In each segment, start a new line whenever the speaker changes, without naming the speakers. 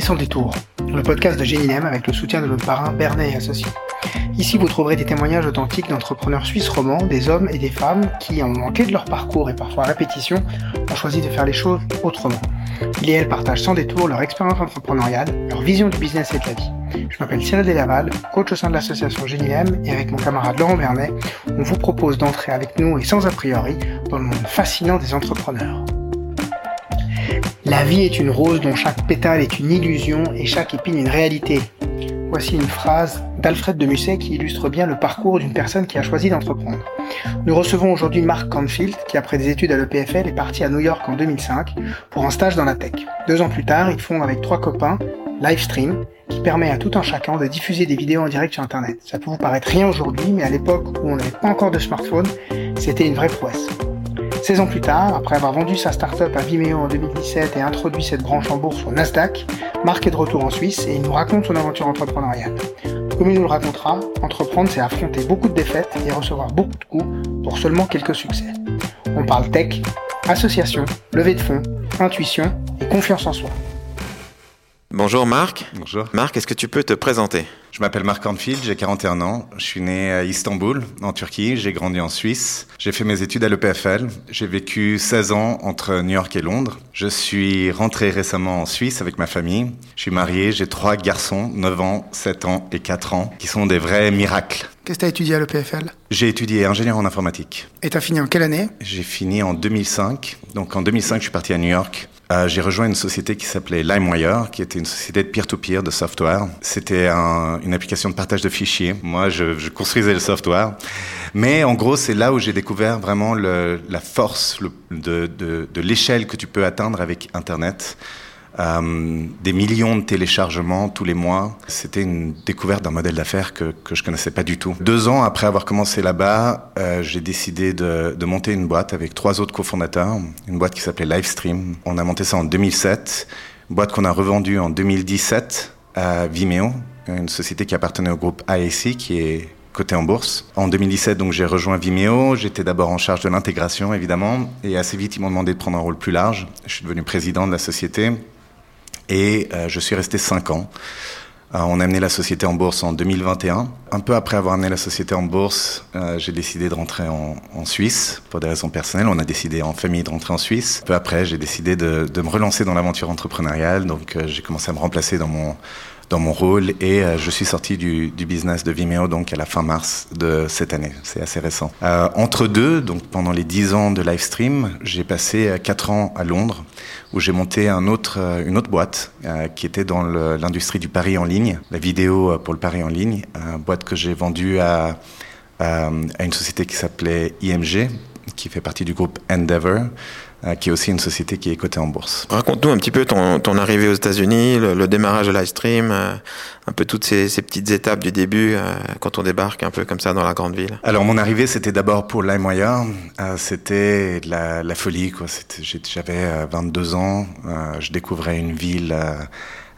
Sans détour, le podcast de Génilem avec le soutien de notre parrain Bernet et Associés. Ici, vous trouverez des témoignages authentiques d'entrepreneurs suisses romans, des hommes et des femmes qui, en manqué de leur parcours et parfois à répétition, ont choisi de faire les choses autrement. Ils et elles partagent sans détour leur expérience entrepreneuriale, leur vision du business et de la vie. Je m'appelle Cyril Delaval, coach au sein de l'association Génilem, et avec mon camarade Laurent Bernet, on vous propose d'entrer avec nous et sans a priori dans le monde fascinant des entrepreneurs. La vie est une rose dont chaque pétale est une illusion et chaque épine une réalité. Voici une phrase d'Alfred de Musset qui illustre bien le parcours d'une personne qui a choisi d'entreprendre. Nous recevons aujourd'hui Mark Canfield qui, après des études à l'EPFL, est parti à New York en 2005 pour un stage dans la tech. Deux ans plus tard, il fonde avec trois copains Livestream, qui permet à tout un chacun de diffuser des vidéos en direct sur Internet. Ça peut vous paraître rien aujourd'hui, mais à l'époque où on n'avait pas encore de smartphone, c'était une vraie prouesse. 16 ans plus tard, après avoir vendu sa start-up à Vimeo en 2017 et introduit cette branche en bourse au Nasdaq, Marc est de retour en Suisse et il nous raconte son aventure entrepreneuriale. Comme il nous le racontera, entreprendre c'est affronter beaucoup de défaites et recevoir beaucoup de coups pour seulement quelques succès. On parle tech, association, levée de fonds, intuition et confiance en soi.
Bonjour Marc.
Bonjour.
Marc, est-ce que tu peux te présenter?
Je m'appelle Marc Anfield, j'ai 41 ans. Je suis né à Istanbul, en Turquie. J'ai grandi en Suisse. J'ai fait mes études à l'EPFL. J'ai vécu 16 ans entre New York et Londres. Je suis rentré récemment en Suisse avec ma famille. Je suis marié, j'ai trois garçons, 9 ans, 7 ans et 4 ans, qui sont des vrais miracles.
Qu'est-ce que tu as étudié à l'EPFL
J'ai étudié ingénieur en informatique.
Et tu as fini en quelle année?
J'ai fini en 2005. Donc en 2005, je suis parti à New York. Euh, j'ai rejoint une société qui s'appelait LimeWire, qui était une société de peer-to-peer, de software. C'était un, une application de partage de fichiers. Moi, je, je construisais le software. Mais en gros, c'est là où j'ai découvert vraiment le, la force de, de, de l'échelle que tu peux atteindre avec Internet. Euh, des millions de téléchargements tous les mois. C'était une découverte d'un modèle d'affaires que, que je connaissais pas du tout. Deux ans après avoir commencé là-bas, euh, j'ai décidé de, de, monter une boîte avec trois autres cofondateurs, une boîte qui s'appelait Livestream. On a monté ça en 2007, une boîte qu'on a revendue en 2017 à Vimeo, une société qui appartenait au groupe ASI, qui est côté en bourse. En 2017, donc j'ai rejoint Vimeo. J'étais d'abord en charge de l'intégration, évidemment, et assez vite ils m'ont demandé de prendre un rôle plus large. Je suis devenu président de la société et euh, je suis resté cinq ans. Euh, on a amené la société en bourse en 2021. Un peu après avoir amené la société en bourse, euh, j'ai décidé de rentrer en, en, Suisse pour des raisons personnelles. On a décidé en famille de rentrer en Suisse. Peu après, j'ai décidé de, de, me relancer dans l'aventure entrepreneuriale. Donc, j'ai commencé à me remplacer dans mon dans mon rôle et euh, je suis sorti du, business de Vimeo donc à la fin mars de cette année. C'est assez récent. Euh, entre deux, donc pendant les dix ans de livestream, j'ai passé quatre ans à Londres où j'ai monté une autre boîte euh, qui était dans l'industrie du pari en ligne, la vidéo pour le pari en ligne, une boîte que j'ai vendue à, à, une société qui s'appelait IMG qui fait partie du groupe Endeavor euh, qui est aussi une société qui est cotée en bourse.
Raconte-nous un petit peu ton, ton arrivée aux États-Unis, le, le, démarrage de Livestream, euh, un peu toutes ces, ces, petites étapes du début euh, quand on débarque un peu comme ça dans la grande ville.
Alors mon arrivée, c'était d'abord pour LimeWire. Euh, c'était la, la, folie, quoi. J'avais 22 ans, je découvrais une ville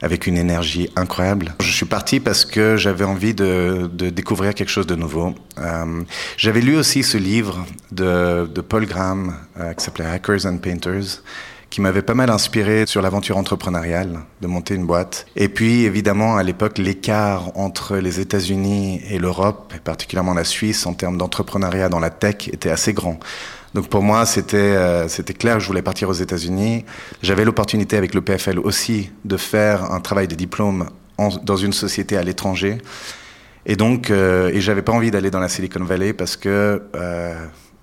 avec une énergie incroyable. Je suis parti parce que j'avais envie de, de, découvrir quelque chose de nouveau. Euh, j'avais lu aussi ce livre de, de Paul Graham euh, qui s'appelait Hackers and Painters qui m'avait pas mal inspiré sur l'aventure entrepreneuriale, de monter une boîte. Et puis, évidemment, à l'époque, l'écart entre les États-Unis et l'Europe, et particulièrement la Suisse, en termes d'entrepreneuriat dans la tech, était assez grand. Donc pour moi, c'était euh, c'était clair, je voulais partir aux États-Unis. J'avais l'opportunité avec le PFL aussi de faire un travail de diplôme dans une société à l'étranger. Et donc, euh, et j'avais pas envie d'aller dans la Silicon Valley parce que euh,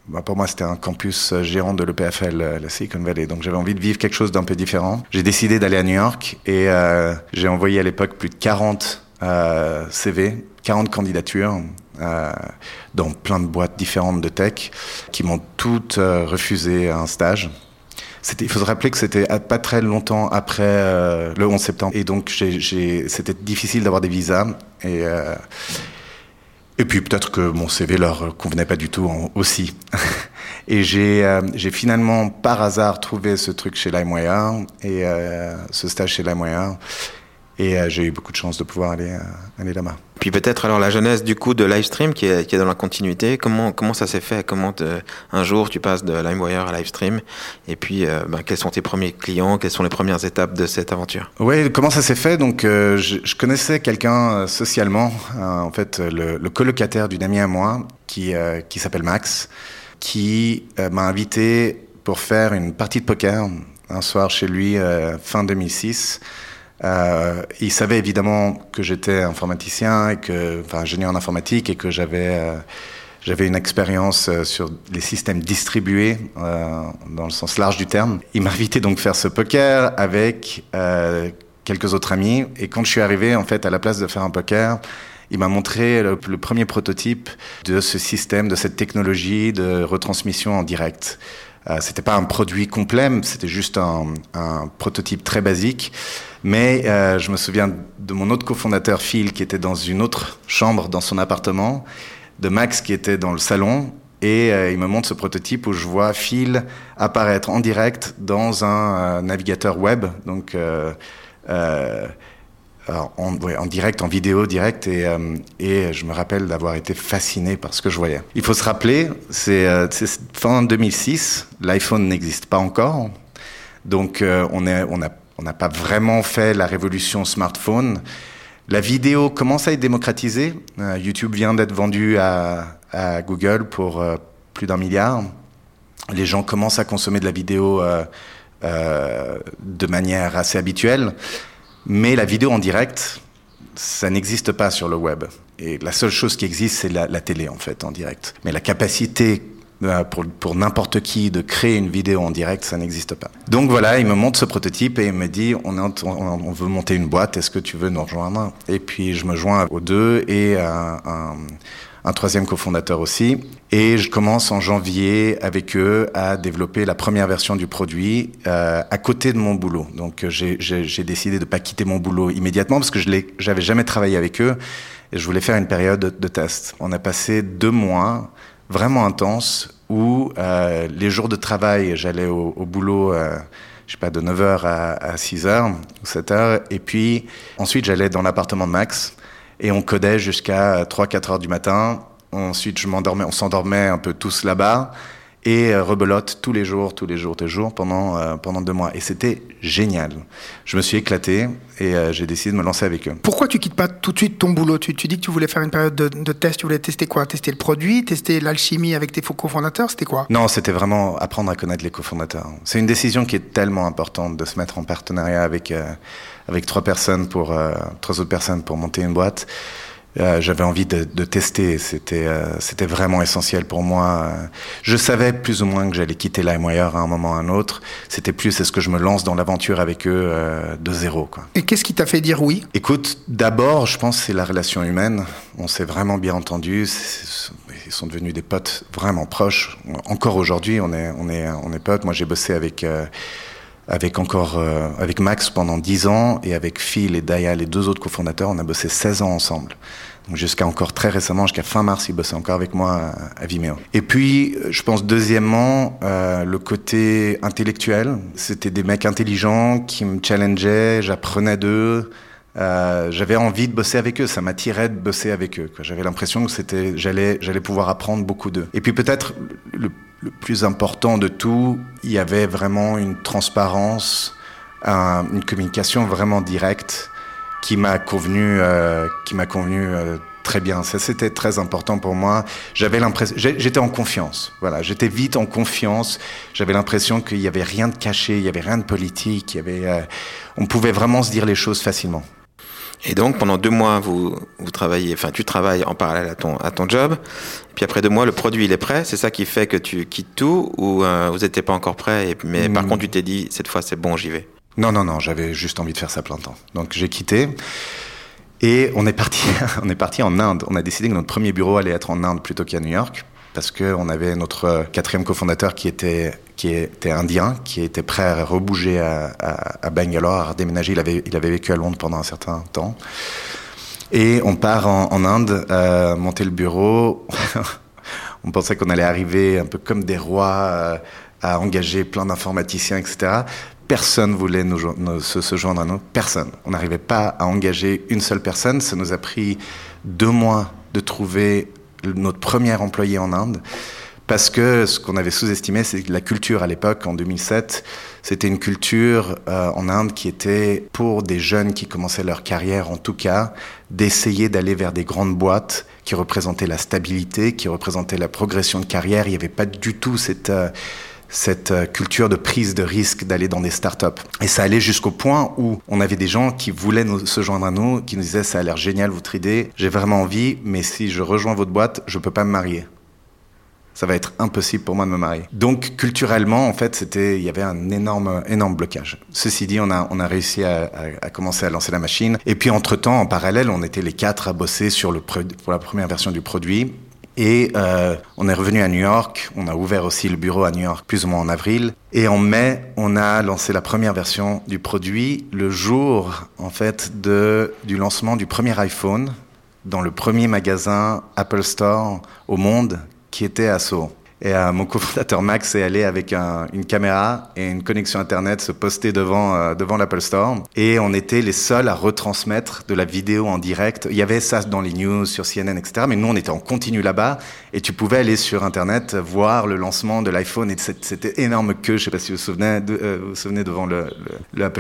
bah pour moi, c'était un campus géant de l'EPFL, la Silicon Valley. Donc, j'avais envie de vivre quelque chose d'un peu différent. J'ai décidé d'aller à New York et euh, j'ai envoyé à l'époque plus de 40 euh, CV, 40 candidatures euh, dans plein de boîtes différentes de tech qui m'ont toutes euh, refusé un stage. Il faut se rappeler que c'était pas très longtemps après euh, le 11 septembre et donc c'était difficile d'avoir des visas et puis peut-être que mon CV leur convenait pas du tout aussi. et j'ai j'ai finalement par hasard trouvé ce truc chez LimeWire et ce stage chez LimeWire Et euh, j'ai eu beaucoup de chance de pouvoir aller, euh, aller là-bas.
Puis peut-être alors la jeunesse du coup de Livestream qui est, qui est dans la continuité. Comment, comment ça s'est fait? Comment un jour tu passes de LimeWire à Livestream Et puis euh, ben, quels sont tes premiers clients? Quelles sont les premières étapes de cette aventure?
Oui, comment ça s'est fait? Donc je, je, connaissais quelqu'un socialement, en fait le, le colocataire d'une amie à moi qui, qui s'appelle Max, qui m'a invité pour faire une partie de poker un soir chez lui fin 2006. Euh, il savait évidemment que j'étais informaticien et que, enfin, ingénieur en informatique et que j'avais euh, j'avais une expérience euh, sur les systèmes distribués euh, dans le sens large du terme. Il m'a invité donc faire ce poker avec euh, quelques autres amis et quand je suis arrivé en fait à la place de faire un poker, il m'a montré le, le, premier prototype de ce système, de cette technologie de retransmission en direct. Euh, c'était pas un produit complet, c'était juste un, un prototype très basique. Mais euh, je me souviens de mon autre cofondateur, Phil, qui était dans une autre chambre dans son appartement, de Max qui était dans le salon, et euh, il me montre ce prototype où je vois Phil apparaître en direct dans un euh, navigateur web, donc en, direct, en vidéo direct, et, et je me rappelle d'avoir été fasciné par ce que je voyais. Il faut se rappeler, c'est fin 2006, l'iPhone n'existe pas encore, donc on, est, on a on n'a pas vraiment fait la révolution smartphone. La vidéo commence à être démocratisée. Euh, YouTube vient d'être vendu à, Google pour euh, plus d'un milliard. Les gens commencent à consommer de la vidéo euh, de manière assez habituelle. Mais la vidéo en direct, ça n'existe pas sur le web. Et la seule chose qui existe, c'est la, la, télé, en fait, en direct. Mais la capacité pour, pour n'importe qui de créer une vidéo en direct, ça n'existe pas. Donc voilà, il me montre ce prototype et il me dit on, veut monter une boîte, est-ce que tu veux nous rejoindre? Et puis je me joins aux deux et à un, un troisième cofondateur aussi. Et je commence en janvier avec eux à développer la première version du produit euh, à côté de mon boulot. Donc j'ai décidé de pas quitter mon boulot immédiatement parce que je j'avais jamais travaillé avec eux et je voulais faire une période de, de test. On a passé deux mois vraiment intense où euh, les jours de travail, j'allais au, boulot, euh, je sais pas, de 9h à, à 6h ou 7h, et puis ensuite j'allais dans l'appartement de Max et on codait jusqu'à 3-4 heures du matin. Ensuite, je m'endormais, on s'endormait un peu tous là-bas et euh, rebelote tous les jours, tous les jours, tous les jours pendant euh, pendant deux mois. Et c'était génial. Je me suis éclaté et euh, j'ai décidé de me lancer avec eux.
Pourquoi tu quittes pas tout de suite ton boulot? Tu, tu dis que tu voulais faire une période de, de, test. Tu voulais tester quoi? Tester le produit, tester l'alchimie avec tes cofondateurs. C'était quoi?
Non, c'était vraiment apprendre à connaître les cofondateurs. C'est une décision qui est tellement importante de se mettre en partenariat avec euh, avec trois personnes pour euh, trois autres personnes pour monter une boîte. Euh, j'avais envie de, de tester. C'était euh, c'était vraiment essentiel pour moi. Je savais plus ou moins que j'allais quitter LimeWire à un moment ou à un autre. C'était plus est-ce que je me lance dans l'aventure avec eux euh, de zéro. Quoi.
Et qu'est-ce qui t'a fait dire oui?
Écoute, d'abord, je pense c'est la relation humaine. On s'est vraiment bien entendu. Ils sont devenus des potes vraiment proches. Encore aujourd'hui, on est on est on est potes. Moi, j'ai bossé avec avec encore euh, avec Max pendant 10 ans et avec Phil et Daya, les deux autres cofondateurs, on a bossé 16 ans ensemble. Donc jusqu'à encore très récemment, jusqu'à fin mars, ils bossaient encore avec moi à, à Vimeo. Et puis, je pense deuxièmement, euh, le côté intellectuel. C'était des mecs intelligents qui me challengeaient, j'apprenais d'eux. Euh, j'avais envie de bosser avec eux, ça m'attirait de bosser avec eux. J'avais l'impression que c'était, j'allais, j'allais pouvoir apprendre beaucoup d'eux. Et puis peut-être le plus important de tout, il y avait vraiment une transparence, un, une communication vraiment directe qui m'a convenu, euh, qui m'a convenu euh, très bien. Ça, c'était très important pour moi. J'avais l'impression, j'étais en confiance. Voilà, j'étais vite en confiance. J'avais l'impression qu'il y avait rien de caché, il y avait rien de politique. On pouvait vraiment se dire les choses facilement.
Et donc pendant deux mois, vous, vous travaillez, enfin tu travailles en parallèle à ton, à ton job. Puis après deux mois, le produit il est prêt. C'est ça qui fait que tu quittes tout ou euh, vous n'étiez pas encore prêt. Et, mais mmh. par contre, tu t'es dit cette fois c'est bon, j'y vais.
Non, non, non, j'avais juste envie de faire ça plein temps. Donc j'ai quitté. Et on est parti, on est parti en Inde. On a décidé que notre premier bureau allait être en Inde plutôt qu'à New York parce qu'on avait notre quatrième cofondateur qui était, qui était indien, qui était prêt à rebouger à, Bangalore, à déménager. Il avait, il avait vécu à Londres pendant un certain temps. Et on part en, en Inde, euh, monter le bureau. on pensait qu'on allait arriver un peu comme des rois, euh, à engager plein d'informaticiens, etc personne voulait nous, se, se, joindre à nous. Personne. On n'arrivait pas à engager une seule personne. Ça nous a pris deux mois de trouver notre premier employé en Inde. Parce que ce qu'on avait sous-estimé, c'est la culture à l'époque, en 2007, c'était une culture euh, en Inde qui était pour des jeunes qui commençaient leur carrière, en tout cas, d'essayer d'aller vers des grandes boîtes qui représentaient la stabilité, qui représentaient la progression de carrière. Il n'y avait pas du tout cette... Euh, cette euh, culture de prise de risque d'aller dans des startups. Et ça allait jusqu'au point où on avait des gens qui voulaient se joindre à nous, qui nous disaient ça a l'air génial votre idée, j'ai vraiment envie, mais si je rejoins votre boîte, je peux pas me marier ça va être impossible pour moi de me marier. Donc culturellement, en fait, c'était, il y avait un énorme, énorme blocage. Ceci dit, on a, on a réussi à, commencer à lancer la machine. Et puis entre temps, en parallèle, on était les quatre à bosser sur le pour la première version du produit. Et euh, on est revenu à New York. On a ouvert aussi le bureau à New York, plus ou moins en avril. Et en mai, on a lancé la première version du produit le jour, en fait, de du lancement du premier iPhone dans le premier magasin Apple Store au monde qui était à Sceaux. Et euh, mon cofondateur Max est allé avec une caméra et une connexion Internet se poster devant, euh, devant l'Apple Store. Et on était les seuls à retransmettre de la vidéo en direct. Il y avait ça dans les news, sur CNN, etc. Mais nous, on était en continu là-bas. Et tu pouvais aller sur Internet voir le lancement de l'iPhone. Et c'était énorme queue. Je sais pas si vous vous souvenez, euh, devant le,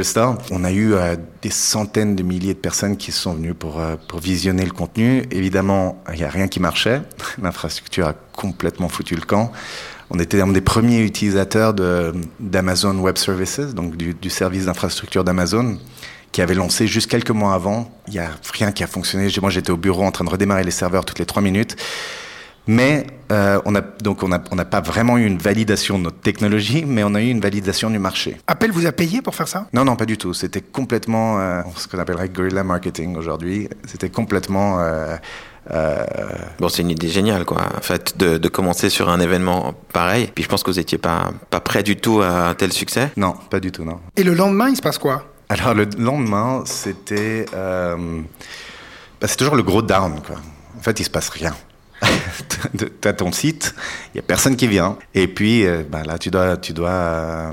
Store. On a eu des centaines de milliers de personnes qui sont venues pour, pour visionner le contenu. Évidemment, il n'y a rien qui marchait. L'infrastructure a complètement foutu le camp. On était un des premiers utilisateurs d'Amazon Web Services, donc du, service d'infrastructure d'Amazon, qui avait lancé juste quelques mois avant. Il n'y a rien qui a fonctionné. Moi, j'étais au bureau en train de redémarrer les serveurs toutes les trois minutes. Mais euh, on a donc on n'a on pas vraiment eu une validation de notre technologie, mais on a eu une validation du marché.
Apple vous a payé pour faire ça?
Non, non, pas du tout. C'était complètement euh, ce qu'on appellerait guerrilla marketing aujourd'hui. C'était complètement euh,
euh, bon, c'est une idée géniale, quoi. En fait, de, de, commencer sur un événement pareil. Puis je pense que vous étiez pas pas prêt du tout à un tel succès.
Non, pas du tout, non.
Et le lendemain, il se passe quoi?
Alors le lendemain, c'était euh, bah, c'est toujours le gros down, quoi. En fait, il se passe rien. T'as ton site, il y a personne qui vient, et puis euh, bah, là, tu dois tu dois euh,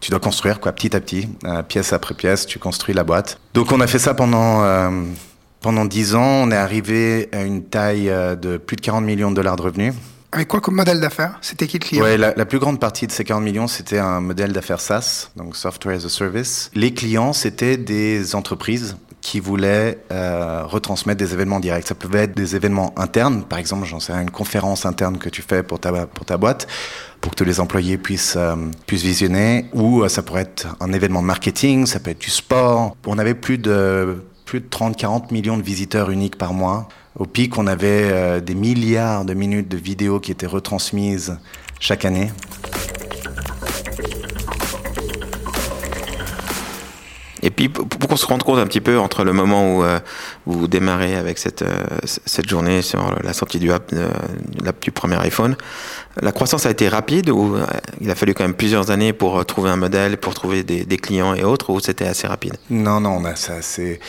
tu dois construire quoi, petit à petit, euh, pièce après pièce, tu construis la boîte. Donc on a fait ça pendant pendant 10 ans, on est arrivé à une taille euh, de plus de 40 millions de dollars de revenus.
Avec quoi comme modèle d'affaires? C'était qui le client?
Ouais, la, la, plus grande partie de ces 40 millions, c'était un modèle d'affaires SaaS, donc Software as a Service. Les clients, c'était des entreprises qui voulaient euh, retransmettre des événements directs. Ça pouvait être des événements internes, par exemple, j'en sais une conférence interne que tu fais pour ta, pour ta boîte, pour que tous les employés puissent, euh, puissent visionner, ou euh, ça pourrait être un événement de marketing, ça peut être du sport. On avait plus de plus de 30-40 millions de visiteurs uniques par mois. Au pic, on avait euh, des milliards de minutes de vidéos qui étaient retransmises chaque année.
Et puis, pour qu'on se rende compte un petit peu entre le moment où, euh, vous démarrez avec cette, euh, cette journée sur la sortie du app, du premier iPhone, la croissance a été rapide ou il a fallu quand même plusieurs années pour trouver un modèle, pour trouver des, des clients et autres, ou c'était assez rapide?
Non, non, on a ça assez euh,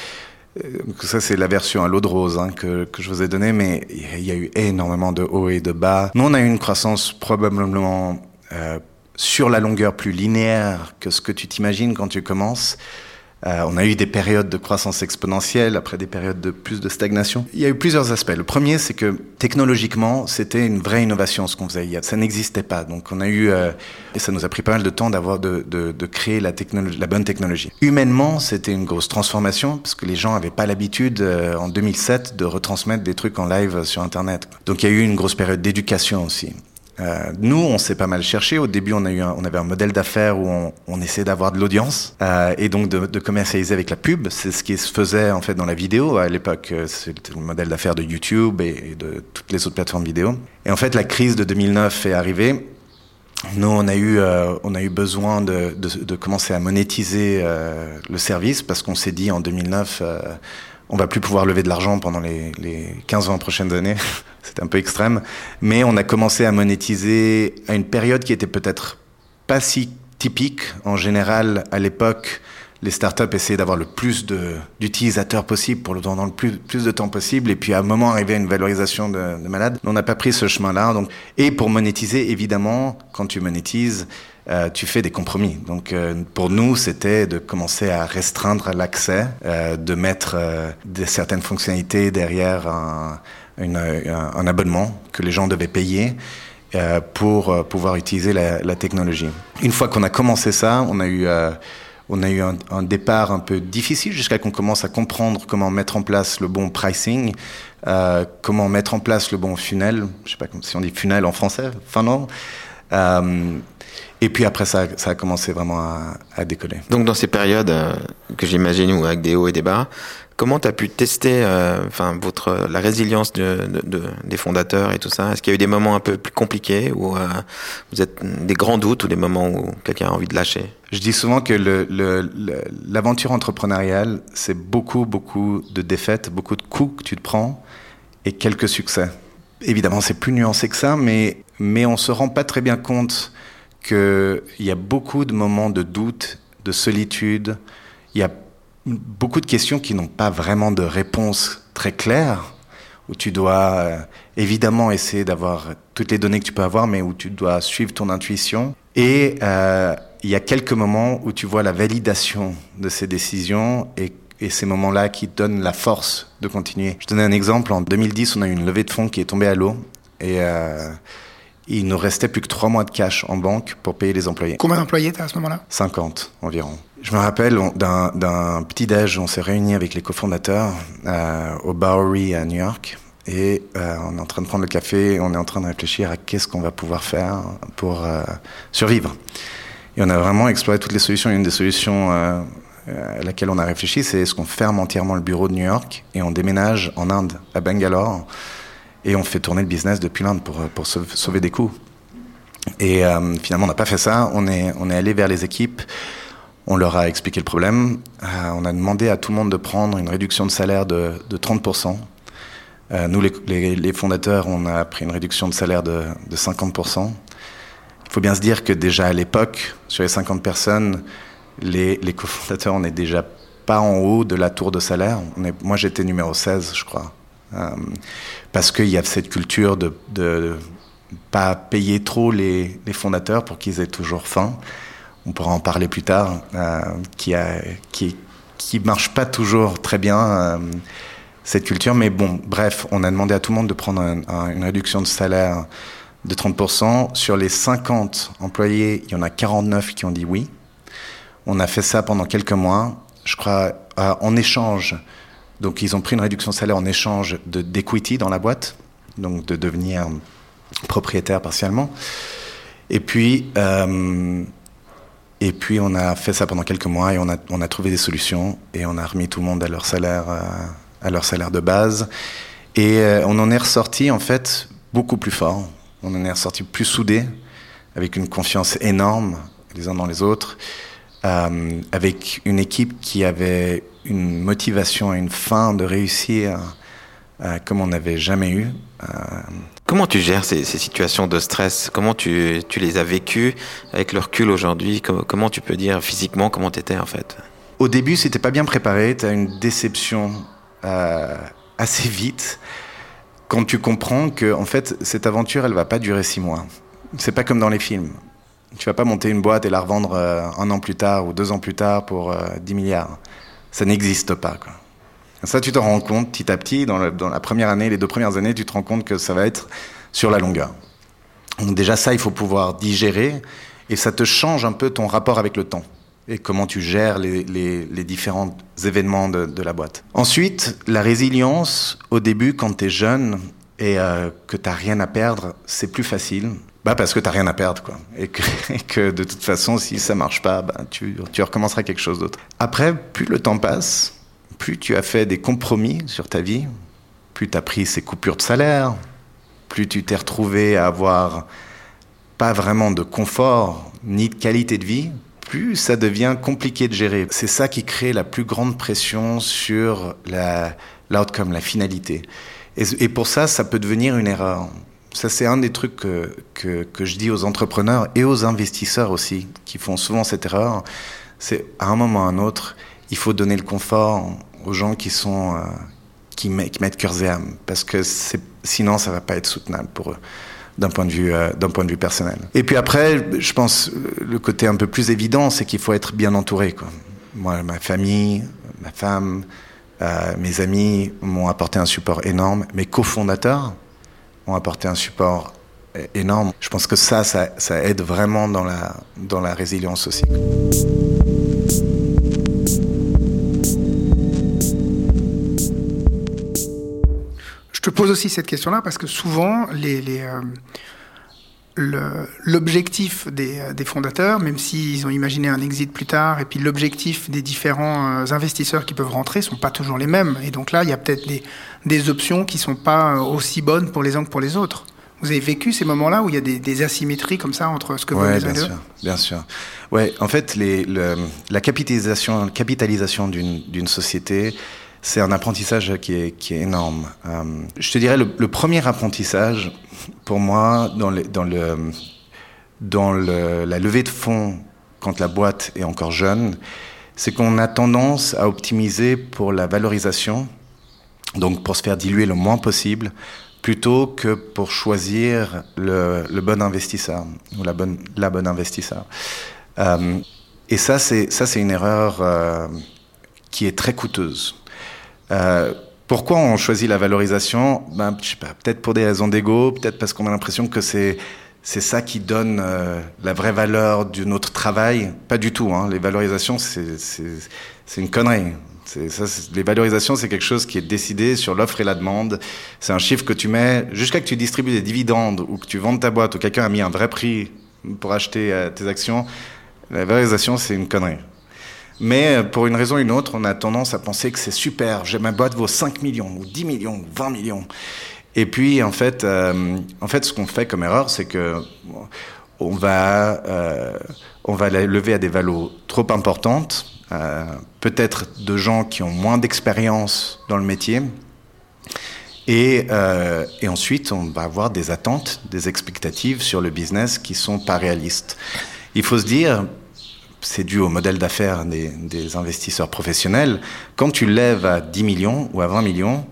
ça, c'est la version à l'eau de rose hein, que, que, je vous ai donnée, mais il y a eu énormément de hauts et de bas. Nous, on a eu une croissance probablement euh, sur la longueur plus linéaire que ce que tu t'imagines quand tu commences. Euh, on a eu des périodes de croissance exponentielle, après des périodes de plus de stagnation. Il y a eu plusieurs aspects. Le premier, c'est que technologiquement, c'était une vraie innovation ce qu'on faisait. Ça n'existait pas. Donc on a eu, euh, et ça nous a pris pas mal de temps d'avoir de, de, de, créer la, technologie, la bonne technologie. Humainement, c'était une grosse transformation parce que les gens n'avaient pas l'habitude euh, en 2007 de retransmettre des trucs en live sur Internet. Donc il y a eu une grosse période d'éducation aussi. Euh, nous, on s'est pas mal cherché. Au début, on, avait un modèle d'affaires où on, essayait d'avoir de l'audience euh, et donc de, commercialiser avec la pub. C'est ce qui se faisait en fait dans la vidéo à l'époque. Euh, c'était le modèle d'affaires de YouTube et, de toutes les autres plateformes vidéo. Et en fait, la crise de 2009 est arrivée. Nous, on a eu, besoin de, commencer à monétiser le service parce qu'on s'est dit en 2009 on va plus pouvoir lever de l'argent pendant les, les 15-20 prochaines années. C'était un peu extrême. Mais on a commencé à monétiser à une période qui était peut-être pas si typique. En général, à l'époque, les startups essayaient d'avoir le plus d'utilisateurs possible pour le dans le plus, plus de temps possible et puis à un moment arriver à une valorisation de, de malade. On n'a pas pris ce chemin-là. Donc et pour monétiser, évidemment, quand tu monétises, euh, tu fais des compromis. Donc euh, pour nous, c'était de commencer à restreindre l'accès, euh, de mettre euh, certaines fonctionnalités derrière un, une, un, abonnement que les gens devaient payer. Euh, pour pouvoir utiliser la, la, technologie. Une fois qu'on a commencé ça, on a eu on a eu un, départ un peu difficile jusqu'à qu'on commence à comprendre comment mettre en place le bon pricing, euh, comment mettre en place le bon funnel. Je sais pas si on dit funnel en français, funnel. Euh, et puis après, ça, ça a commencé vraiment à, décoller.
Donc dans ces périodes euh, que j'imagine où avec des hauts et des bas, comment tu as pu tester votre la résilience de, de, de, des fondateurs et tout ça? Est-ce qu'il y a eu des moments un peu plus compliqués où vous êtes des grands doutes ou des moments où quelqu'un a envie de lâcher?
Je dis souvent que l'aventure entrepreneuriale, c'est beaucoup beaucoup de défaites, beaucoup de coups que tu te prends et quelques succès. Évidemment, c'est plus nuancé que ça, mais on se rend pas très bien compte qu'il y a beaucoup de moments de doute, de solitude. Il y a beaucoup de questions qui n'ont pas vraiment de réponse très claire, où tu dois euh, évidemment essayer d'avoir toutes les données que tu peux avoir, mais où tu dois suivre ton intuition. Et euh, il y a quelques moments où tu vois la validation de ces décisions et, et ces moments-là qui donnent la force de continuer. Je te donne un exemple. En 2010, on a eu une levée de fonds qui est tombée à l'eau. Et euh, il nous restait plus que trois mois de cash en banque pour payer les employés.
Combien d'employés t'as à ce moment-là?
50 environ. Je me rappelle d'un petit déj, on s'est réunis avec les cofondateurs euh, au Bowery à New York. Et euh, on est en train de prendre le café, on est en train de réfléchir à qu'est-ce qu'on va pouvoir faire pour euh, survivre. Et on a vraiment exploré toutes les solutions. Une des solutions euh, à laquelle on a réfléchi, c'est est-ce qu'on ferme entièrement le bureau de New York et on déménage en Inde, à Bangalore, et on fait tourner le business depuis l'Inde pour, sauver des coûts. Et euh, finalement, on n'a pas fait ça. On est, allé vers les équipes. On leur a expliqué le problème. Euh, on a demandé à tout le monde de prendre une réduction de salaire de, de 30%. Euh, nous, les, fondateurs, on a pris une réduction de salaire de 50%. Il faut bien se dire que déjà à l'époque, sur les 50 personnes, les, les cofondateurs, on n'est déjà pas en haut de la tour de salaire. On est, moi, j'étais numéro 16, je crois. Euh, parce qu'il y a cette culture de, de pas payer trop les, les fondateurs pour qu'ils aient toujours faim. On pourra en parler plus tard, euh, qui a qui qui marche pas toujours très bien euh, cette culture. Mais bon, bref, on a demandé à tout le monde de prendre un, une réduction de salaire de 30%. Sur les 50 employés, il y en a 49 qui ont dit oui. On a fait ça pendant quelques mois. Je crois euh, en échange donc ils ont pris une réduction de salaire en échange d'equity dans la boîte, donc de devenir propriétaire partiellement. Et puis, euh, et puis on a fait ça pendant quelques mois et on a, on a trouvé des solutions et on a remis tout le monde à leur salaire, euh, à leur salaire de base. Et on en est ressorti en fait beaucoup plus fort. On en est ressorti plus soudé, avec une confiance énorme les uns dans les autres, euh, avec une équipe qui avait une motivation et une fin de réussir euh, comme on n'avait jamais eu. Euh...
Comment tu gères ces, ces, situations de stress? Comment tu, tu, les as vécues avec le recul aujourd'hui? Comment, comment, tu peux dire physiquement comment tu étais en fait?
Au début, c'était pas bien préparé. Tu as une déception assez vite quand tu comprends que en fait cette aventure, elle va pas durer six mois. C'est pas comme dans les films. Tu vas pas monter une boîte et la revendre euh, un an plus tard ou deux ans plus tard pour euh, 10 milliards ça n'existe pas. Ça, tu te rends compte petit à petit, dans, dans, la première année, les deux premières années, tu te rends compte que ça va être sur la longueur. Donc déjà ça, il faut pouvoir digérer, et ça te change un peu ton rapport avec le temps, et comment tu gères les, les, différents événements de, de, la boîte. Ensuite, la résilience, au début, quand tu es jeune et euh, que tu rien à perdre, c'est plus facile. Bah parce que tu n'as rien à perdre, quoi. Et que, et que, de toute façon, si ça marche pas, bah, tu, tu recommenceras quelque chose d'autre. Après, plus le temps passe, plus tu as fait des compromis sur ta vie, plus tu as pris ces coupures de salaire, plus tu t'es retrouvé à avoir pas vraiment de confort ni de qualité de vie, plus ça devient compliqué de gérer. C'est ça qui crée la plus grande pression sur l'outcome, la, la finalité. Et, pour ça, ça peut devenir une erreur. Ça, c'est un des trucs que, que, je dis aux entrepreneurs et aux investisseurs aussi, qui font souvent cette erreur. c'est à un moment ou à un autre, il faut donner le confort aux gens qui sont euh, mettent cœur et âme, parce que sinon ça va pas être soutenable pour eux d'un point de vue euh, d'un point de vue personnel. Et puis après, je pense le côté un peu plus évident, c'est qu'il faut être bien entouré. Quoi. Moi, ma famille, ma femme, euh, mes amis m'ont apporté un support énorme. Mes cofondateurs ont apporté un support énorme. Je pense que ça, ça, ça aide vraiment dans la dans la résilience aussi.
Je te pose aussi cette question-là parce que souvent, les, euh, l'objectif des, euh, des, fondateurs, même s'ils ont imaginé un exit plus tard, et puis l'objectif des différents euh, investisseurs qui peuvent rentrer sont pas toujours les mêmes. Et donc là, il y a peut-être des, des, options qui sont pas aussi bonnes pour les uns que pour les autres. Vous avez vécu ces moments-là où il y a des, des asymétries comme ça entre ce que vous
ouais, bien sûr, bien sûr. Ouais, en fait, les, la capitalisation, capitalisation d'une société, c'est un apprentissage qui est, qui est énorme. Euh, je te dirais, le, premier apprentissage, pour moi, dans, le, dans, le, dans le, la levée de fonds, quand la boîte est encore jeune, c'est qu'on a tendance à optimiser pour la valorisation, donc pour se faire diluer le moins possible, plutôt que pour choisir le, le bon investisseur ou la bonne, la bonne investisseur. Euh, et ça, c'est ça, c'est une erreur euh, qui est très coûteuse. Euh, pourquoi on choisit la valorisation? Ben, Je sais pas, peut-être pour des raisons d'ego, peut-être parce qu'on a l'impression que c'est c'est ça qui donne euh, la vraie valeur de notre travail. Pas du tout. Hein. Les valorisations, c'est une connerie. Ça, les valorisations, c'est quelque chose qui est décidé sur l'offre et la demande. C'est un chiffre que tu mets jusqu'à que tu distribues des dividendes ou que tu vendes ta boîte ou quelqu'un a mis un vrai prix pour acheter euh, tes actions. La valorisation, c'est une connerie. Mais euh, pour une raison ou une autre, on a tendance à penser que c'est super, j'ai ma boîte vaut 5 millions, ou 10 millions, ou 20 millions. Et puis, en fait, euh, en fait ce qu'on fait comme erreur, c'est que on va, euh, on va la lever à des valos trop importantes, peut-être de gens qui ont moins d'expérience dans le métier. Et, et, ensuite, on va avoir des attentes, des expectatives sur le business qui sont pas réalistes. Il faut se dire, c'est dû au modèle d'affaires des, investisseurs professionnels. Quand tu lèves à 10 millions ou à 20 millions,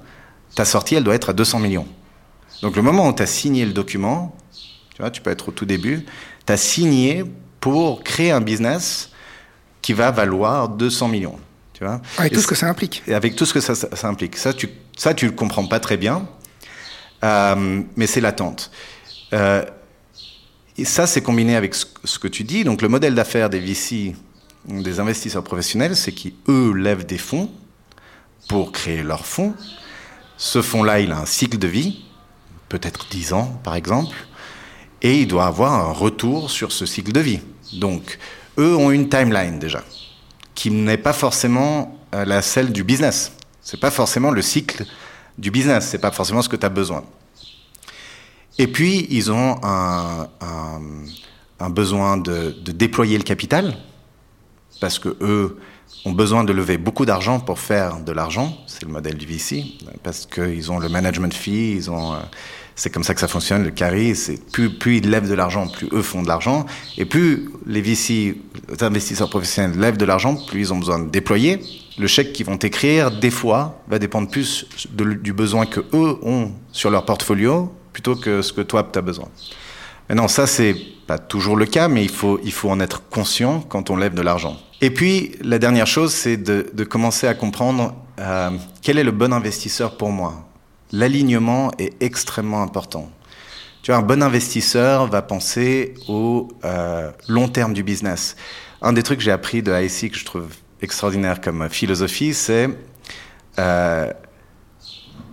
ta sortie, elle doit être à 200 millions. Donc le moment où tu as signé le document, tu vois, tu peux être au tout début, tu as signé pour créer un business qui va valoir 200 millions. Tu vois
avec tout ce que ça implique.
Et avec tout ce que ça, implique. Ça, tu ça, tu le comprends pas très bien, euh, mais c'est l'attente. Euh, et ça, c'est combiné avec ce que tu dis. Donc, le modèle d'affaires des VC, des investisseurs professionnels, c'est qu'eux lèvent des fonds pour créer leurs fonds. Ce fonds-là, il a un cycle de vie, peut-être 10 ans, par exemple, et il doit avoir un retour sur ce cycle de vie. Donc, eux ont une timeline déjà, qui n'est pas forcément euh, la celle du business. C'est pas forcément le cycle du business. C'est pas forcément ce que tu as besoin. Et puis, ils ont un, besoin de, déployer le capital, parce que eux ont besoin de lever beaucoup d'argent pour faire de l'argent. C'est le modèle du VC, parce qu'ils ont le management fee, ils ont, euh, c'est comme ça que ça fonctionne, le carry. Plus, plus ils lèvent de l'argent, plus eux font de l'argent, et plus les VC, les investisseurs professionnels lèvent de l'argent, plus ils ont besoin de déployer. Le chèque qu'ils vont écrire, des fois, va dépendre plus du besoin que eux ont sur leur portfolio plutôt que ce que toi, tu as besoin. Maintenant, ça, c'est pas toujours le cas, mais il faut, il faut en être conscient quand on lève de l'argent. Et puis, la dernière chose, c'est de, commencer à comprendre euh, quel est le bon investisseur pour moi. L'alignement est extrêmement important. Tu vois, un bon investisseur va penser au euh, long terme du business. Un des trucs que j'ai appris de IC que je trouve extraordinaire comme philosophie, c'est euh,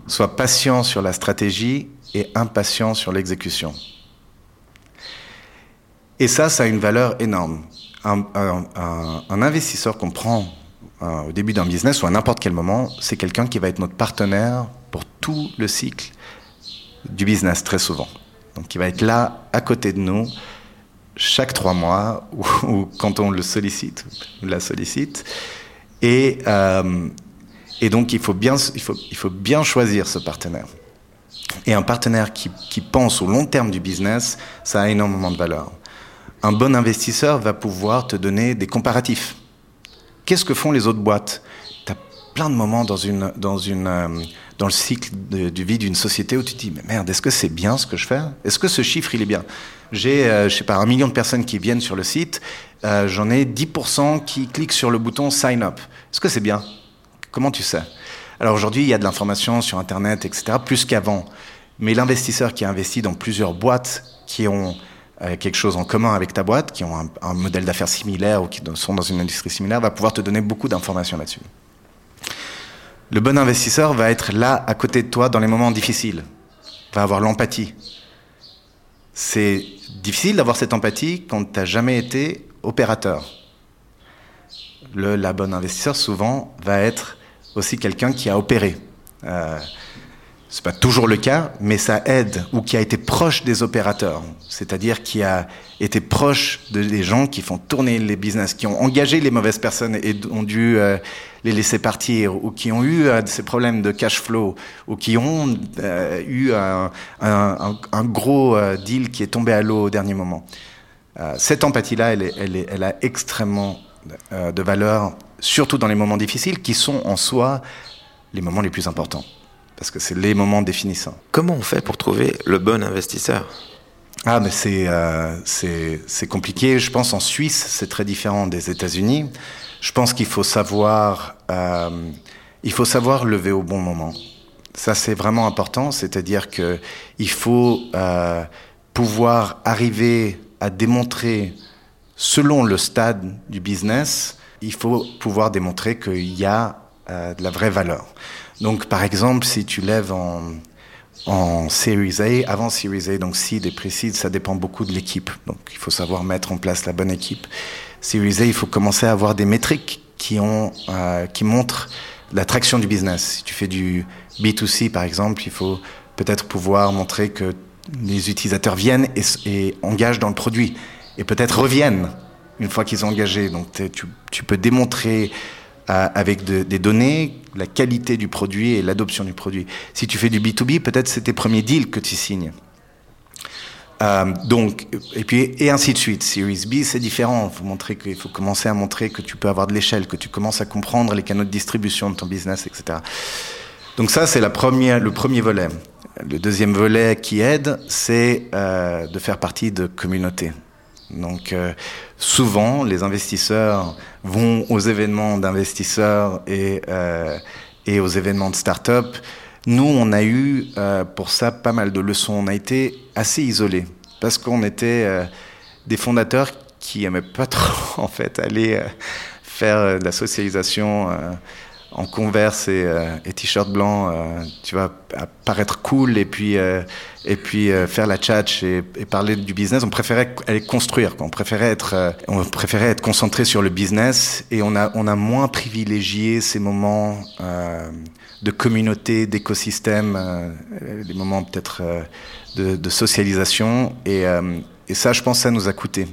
sois patient sur la stratégie et impatient sur l'exécution. Et ça, ça a une valeur énorme. Un, investisseur qu'on prend euh, au début d'un business ou à n'importe quel moment, c'est quelqu'un qui va être notre partenaire pour tout le cycle du business très souvent. Donc il va être là à côté de nous chaque trois mois ou, ou quand on le sollicite, la sollicite. Et, euh, et donc il faut, bien, il, faut, il faut bien choisir ce partenaire. Et un partenaire qui, pense au long terme du business, ça a énormément de valeur. Un bon investisseur va pouvoir te donner des comparatifs. qu'est-ce que font les autres boîtes? Tu as plein de moments euh, dans le cycle de, du vie d'une société où tu te dis, mais merde, est-ce que c'est bien ce que je fais? Est-ce que ce chiffre, il est bien? J'ai, euh, je sais pas, un million de personnes qui viennent sur le site, euh, j'en ai 10% qui cliquent sur le bouton Sign Up. Est-ce que c'est bien? Comment tu sais? Alors aujourd'hui, il y a de l'information sur Internet, etc., plus qu'avant. Mais l'investisseur qui a investi dans plusieurs boîtes qui ont euh, quelque chose en commun avec ta boîte, qui ont un, un modèle d'affaires similaire ou qui sont dans une industrie similaire, va pouvoir te donner beaucoup d'informations là-dessus. Le bon investisseur va être là à côté de toi dans les moments difficiles, va avoir l'empathie. C'est difficile d'avoir cette empathie quand tu n'as jamais été opérateur. Le, la bonne investisseur, souvent, va être aussi quelqu'un qui a opéré. Euh, c'est pas toujours le cas, mais ça aide, ou qui a été proche des opérateurs, c'est-à-dire qui a été proche de, des gens qui font tourner les business, qui ont engagé les mauvaises personnes et ont dû euh, les laisser partir, ou qui ont eu euh, ces problèmes de cash flow, ou qui ont euh, eu un, gros deal qui est tombé à l'eau au dernier moment. Cette empathie-là, elle, a extrêmement de valeur, surtout dans les moments difficiles, qui sont en soi les moments les plus importants parce que c'est les moments définissants.
Comment on fait pour trouver le bon investisseur?
Ah, mais c'est euh, c'est compliqué. Je pense en Suisse, c'est très différent des États-Unis. Je pense qu'il faut savoir euh, il faut savoir lever au bon moment. Ça, c'est vraiment important. C'est-à-dire que il faut euh, pouvoir arriver à démontrer, selon le stade du business, il faut pouvoir démontrer qu'il y a euh, de la vraie valeur. Donc, par exemple, si tu lèves en, en Series A, avant Series A, donc seed et pré-seed, ça dépend beaucoup de l'équipe. Donc, il faut savoir mettre en place la bonne équipe. Series A, il faut commencer à avoir des métriques qui, ont, euh, qui montrent l'attraction du business. Si tu fais du B2C, par exemple, il faut peut-être pouvoir montrer que les utilisateurs viennent et engagent dans le produit, et peut-être reviennent une fois qu'ils ont engagé. Donc, tu, peux démontrer euh, avec de, des données, la qualité du produit et l'adoption du produit. Si tu fais du B2B, peut-être c'est tes premiers deals que tu signes. Euh, donc, et puis, et ainsi de suite. Series B, c'est différent. Faut montrer qu'il faut commencer à montrer que tu peux avoir de l'échelle, que tu commences à comprendre les canaux de distribution de ton business, etc. Donc ça, c'est le premier volet. Le deuxième volet qui aide, c'est euh, de faire partie de communautés. Donc souvent, les investisseurs vont aux événements d'investisseurs et, euh, et aux événements de start-up. Nous, on a eu euh, pour ça pas mal de leçons. On a été assez isolés parce qu'on était euh, des fondateurs qui aimaient pas trop en fait aller faire de la socialisation en converse et, euh, et t-shirt blanc, euh, tu vas paraître cool et puis euh, et puis faire la tchatch et, et, parler du business. On préférait aller construire, quoi. on préférait être on préférait être concentré sur le business et on a on a moins privilégié ces moments de communauté, d'écosystème, les moments peut-être de, de, socialisation et et ça, je pense, ça nous a coûté.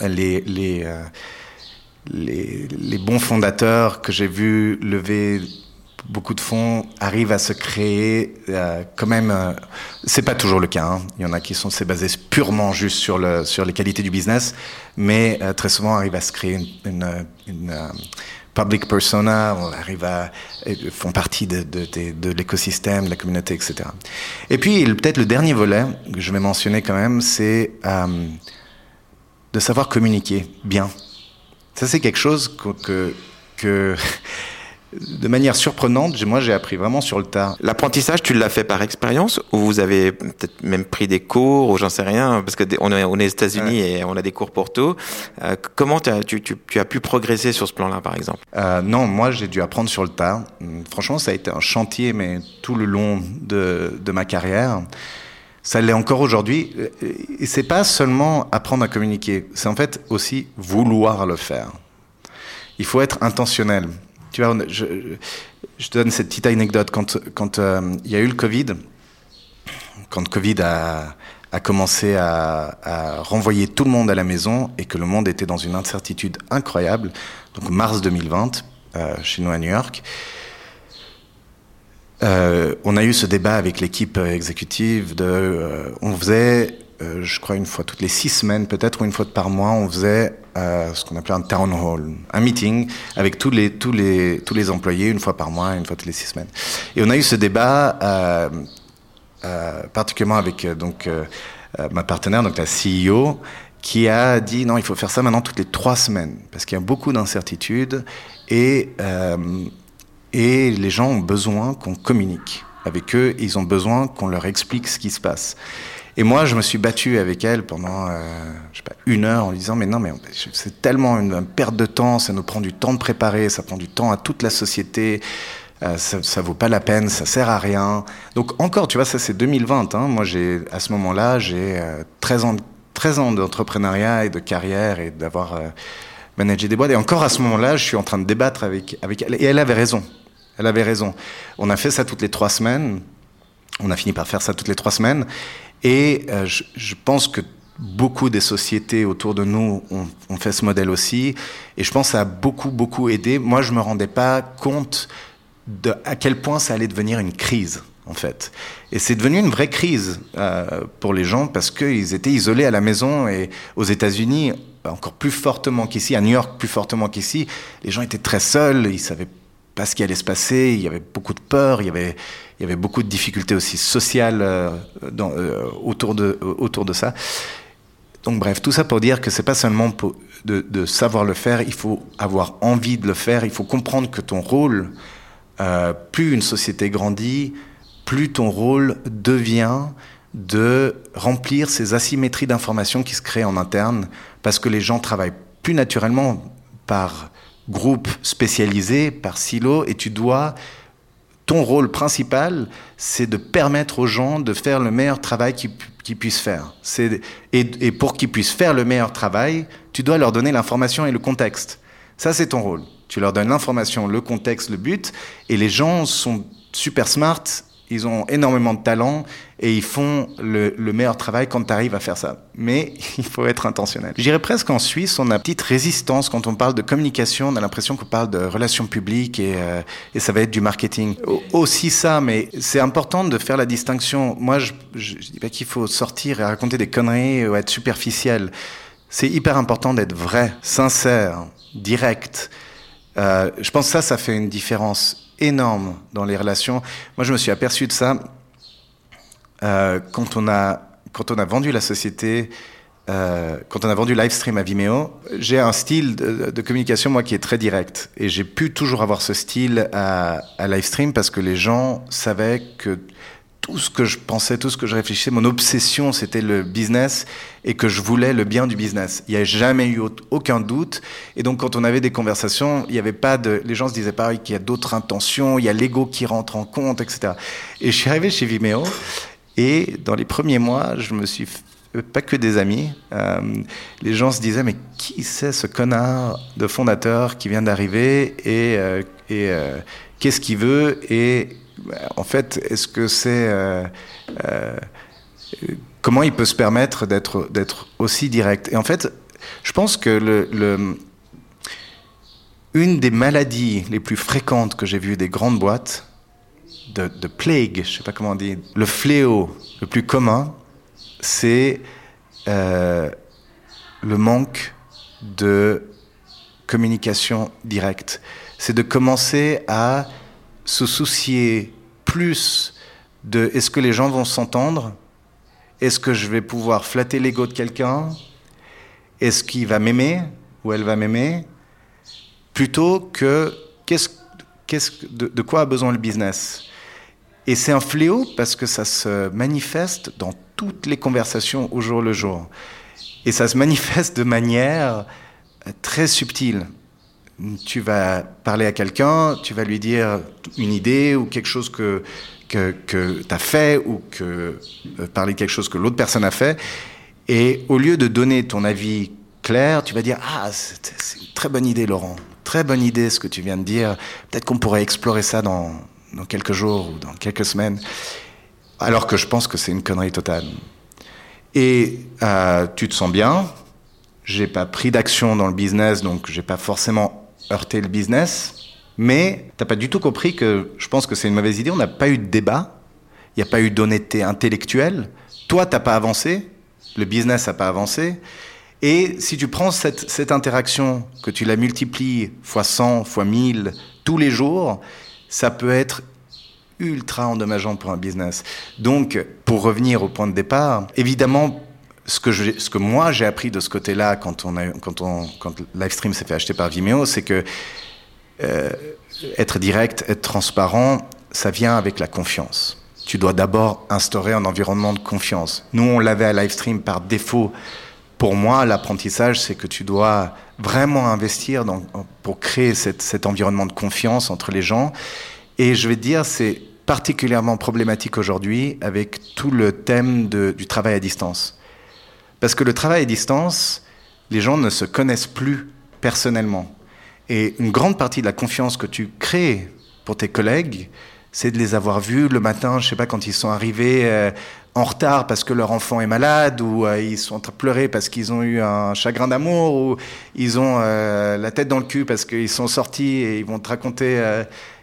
Les les les, bons fondateurs que j'ai vus lever beaucoup de fonds arrivent à se créer euh, quand même. Euh, c'est pas toujours le cas. Hein. Il y en a qui sont c'est basé purement juste sur le sur les qualités du business, mais euh, très souvent arrivent à se créer une, euh, public persona, on à font partie de, l'écosystème, de la communauté, etc. Et puis peut-être le dernier volet que je vais mentionner quand même, c'est de savoir communiquer bien ça, c'est quelque chose que, que, que de manière surprenante, moi, j'ai appris vraiment sur le tard.
L'apprentissage, tu l'as fait par expérience ou vous avez peut-être même pris des cours ou j'en sais rien parce que on est, on est aux États-Unis ouais. et on a des cours pour tout. Euh, comment as, tu, tu, tu, as pu progresser sur ce plan-là, par exemple?
Euh, Non, moi, j'ai dû apprendre sur le tard. Franchement, ça a été un chantier, mais tout le long de, de ma carrière. Ça l'est encore aujourd'hui. Et c'est pas seulement apprendre à communiquer, c'est en fait aussi vouloir le faire. Il faut être intentionnel. Tu vois, je, te donne cette petite anecdote. Quand, quand euh, il y a eu le Covid, quand Covid a, commencé à, à, renvoyer tout le monde à la maison et que le monde était dans une incertitude incroyable, donc mars 2020, euh, chez nous à New York, euh, on a eu ce débat avec l'équipe exécutive euh, on faisait euh, je crois une fois toutes les six semaines, peut-être une fois par mois, on faisait ce qu'on appelait un town hall, un meeting avec tous les tous les employés une fois par mois, une fois toutes les six semaines. Et on a eu ce débat particulièrement avec donc ma partenaire, donc la CEO, qui a dit non, il faut faire ça maintenant toutes les trois semaines parce qu'il y a beaucoup d'incertitudes et et les gens ont besoin qu'on communique avec eux, ils ont besoin qu'on leur explique ce qui se passe. Et moi, je me suis battu avec elle pendant, euh, je sais pas, une heure en disant, mais non, mais c'est tellement une, perte de temps, ça nous prend du temps de préparer, ça prend du temps à toute la société, euh, ça, ça vaut pas la peine, ça sert à rien. Donc encore, tu vois, ça c'est 2020. Hein. Moi, j'ai à ce moment-là, j'ai euh, 13 ans, 13 ans d'entrepreneuriat et de carrière et d'avoir euh, managé des boîtes. Et encore à ce moment-là, je suis en train de débattre avec avec elle. Et elle avait raison. Elle avait raison. On a fait ça toutes les trois semaines. On a fini par faire ça toutes les trois semaines. Et euh, je, pense que beaucoup des sociétés autour de nous ont, fait ce modèle aussi. Et je pense que ça a beaucoup, beaucoup aidé. Moi, je me rendais pas compte à quel point ça allait devenir une crise, en fait. Et c'est devenu une vraie crise euh, pour les gens parce qu'ils étaient isolés à la maison et aux États-Unis encore plus fortement qu'ici, à New York plus fortement qu'ici, les gens étaient très seuls, ils savaient pas ce qui allait se passer, il y avait beaucoup de peur, il y avait beaucoup de difficultés aussi sociales euh, euh, autour, de, euh, autour de ça. Donc bref, tout ça pour dire que c'est pas seulement de, de, savoir le faire, il faut avoir envie de le faire, il faut comprendre que ton rôle, plus une société grandit, plus ton rôle devient de remplir ces asymétries d'informations qui se créent en interne, parce que les gens travaillent plus naturellement par groupe spécialisé, par silo, et tu dois ton rôle principal, c'est de permettre aux gens de faire le meilleur travail qu'ils puissent faire. Et, et, pour qu'ils puissent faire le meilleur travail, tu dois leur donner l'information et le contexte. Ça, c'est ton rôle. Tu leur donnes l'information, le contexte, le but, et les gens sont super smart ils ont énormément de talent et ils font le, le meilleur travail quand tu arrives à faire ça. Mais il faut être intentionnel. Je dirais presque qu'en Suisse, on a une petite résistance quand on parle de communication. On a l'impression qu'on parle de relations publiques et, euh, et, ça va être du marketing. aussi ça, mais c'est important de faire la distinction. Moi, je, je, je dis pas qu'il faut sortir et raconter des conneries ou être superficiel. C'est hyper important d'être vrai, sincère, direct. Euh, je pense que ça, ça fait une différence énorme dans les relations. Moi, je me suis aperçu de ça euh, quand, on a, quand on a vendu la société, euh, quand on a vendu Livestream à Vimeo. J'ai un style de, communication, moi, qui est très direct. Et j'ai pu toujours avoir ce style à, à Livestream parce que les gens savaient que tout ce que je pensais, tout ce que je réfléchissais, mon obsession, c'était le business et que je voulais le bien du business. Il n'y a jamais eu aucun doute. Et donc, quand on avait des conversations, il n'y avait pas de, les gens se disaient pas qu'il y a d'autres intentions, il y a l'ego qui rentre en compte, etc. Et je suis arrivé chez Vimeo et dans les premiers mois, je me suis pas que des amis. Euh, les gens se disaient mais qui c'est ce connard de fondateur qui vient d'arriver et, euh, et euh, qu'est-ce qu'il veut et en fait, est-ce que c'est euh, euh, comment il peut se permettre d'être aussi direct? Et en fait, je pense que le, une des maladies les plus fréquentes que j'ai vues des grandes boîtes, de, plague, je sais pas comment on dit, le fléau le plus commun, c'est euh, le manque de communication directe. C'est de commencer à se soucier plus de est-ce que les gens vont s'entendre Est-ce que je vais pouvoir flatter l'ego de quelqu'un Est-ce qu'il va m'aimer ou elle va m'aimer Plutôt que qu'est-ce, qu'est-ce, de, de quoi a besoin le business Et c'est un fléau parce que ça se manifeste dans toutes les conversations au jour le jour. Et ça se manifeste de manière très subtile tu vas parler à quelqu'un, tu vas lui dire une idée ou quelque chose que, que, que tu as fait ou que, euh, parler de quelque chose que l'autre personne a fait. Et au lieu de donner ton avis clair, tu vas dire Ah, c'est une très bonne idée, Laurent. Très bonne idée ce que tu viens de dire. Peut-être qu'on pourrait explorer ça dans, dans quelques jours ou dans quelques semaines. Alors que je pense que c'est une connerie totale. Et euh, tu te sens bien. J'ai pas pris d'action dans le business, donc j'ai pas forcément heurter le business, mais t'as pas du tout compris que je pense que c'est une mauvaise idée. On n'a pas eu de débat, il n'y a pas eu d'honnêteté intellectuelle. Toi, t'as pas avancé, le business n'a pas avancé. Et si tu prends cette, cette interaction, que tu la multiplies fois 100, fois 1000, tous les jours, ça peut être ultra endommageant pour un business. Donc, pour revenir au point de départ, évidemment, ce que, moi j'ai appris de ce côté-là quand on a, Livestream s'est fait acheter par Vimeo, c'est que euh, être direct, être transparent, ça vient avec la confiance. Tu dois d'abord instaurer un environnement de confiance. Nous, on l'avait à Livestream par défaut. Pour moi, l'apprentissage, c'est que tu dois vraiment investir pour créer cet environnement de confiance entre les gens. Et je vais te dire, c'est particulièrement problématique aujourd'hui avec tout le thème du travail à distance. Parce que le travail à distance, les gens ne se connaissent plus personnellement. Et une grande partie de la confiance que tu crées pour tes collègues, c'est de les avoir vus le matin, je sais pas, quand ils sont arrivés euh, en retard parce que leur enfant est malade, ou euh, ils sont pleurer parce qu'ils ont eu un chagrin d'amour, ou ils ont euh, la tête dans le cul parce qu'ils sont sortis et ils vont te raconter,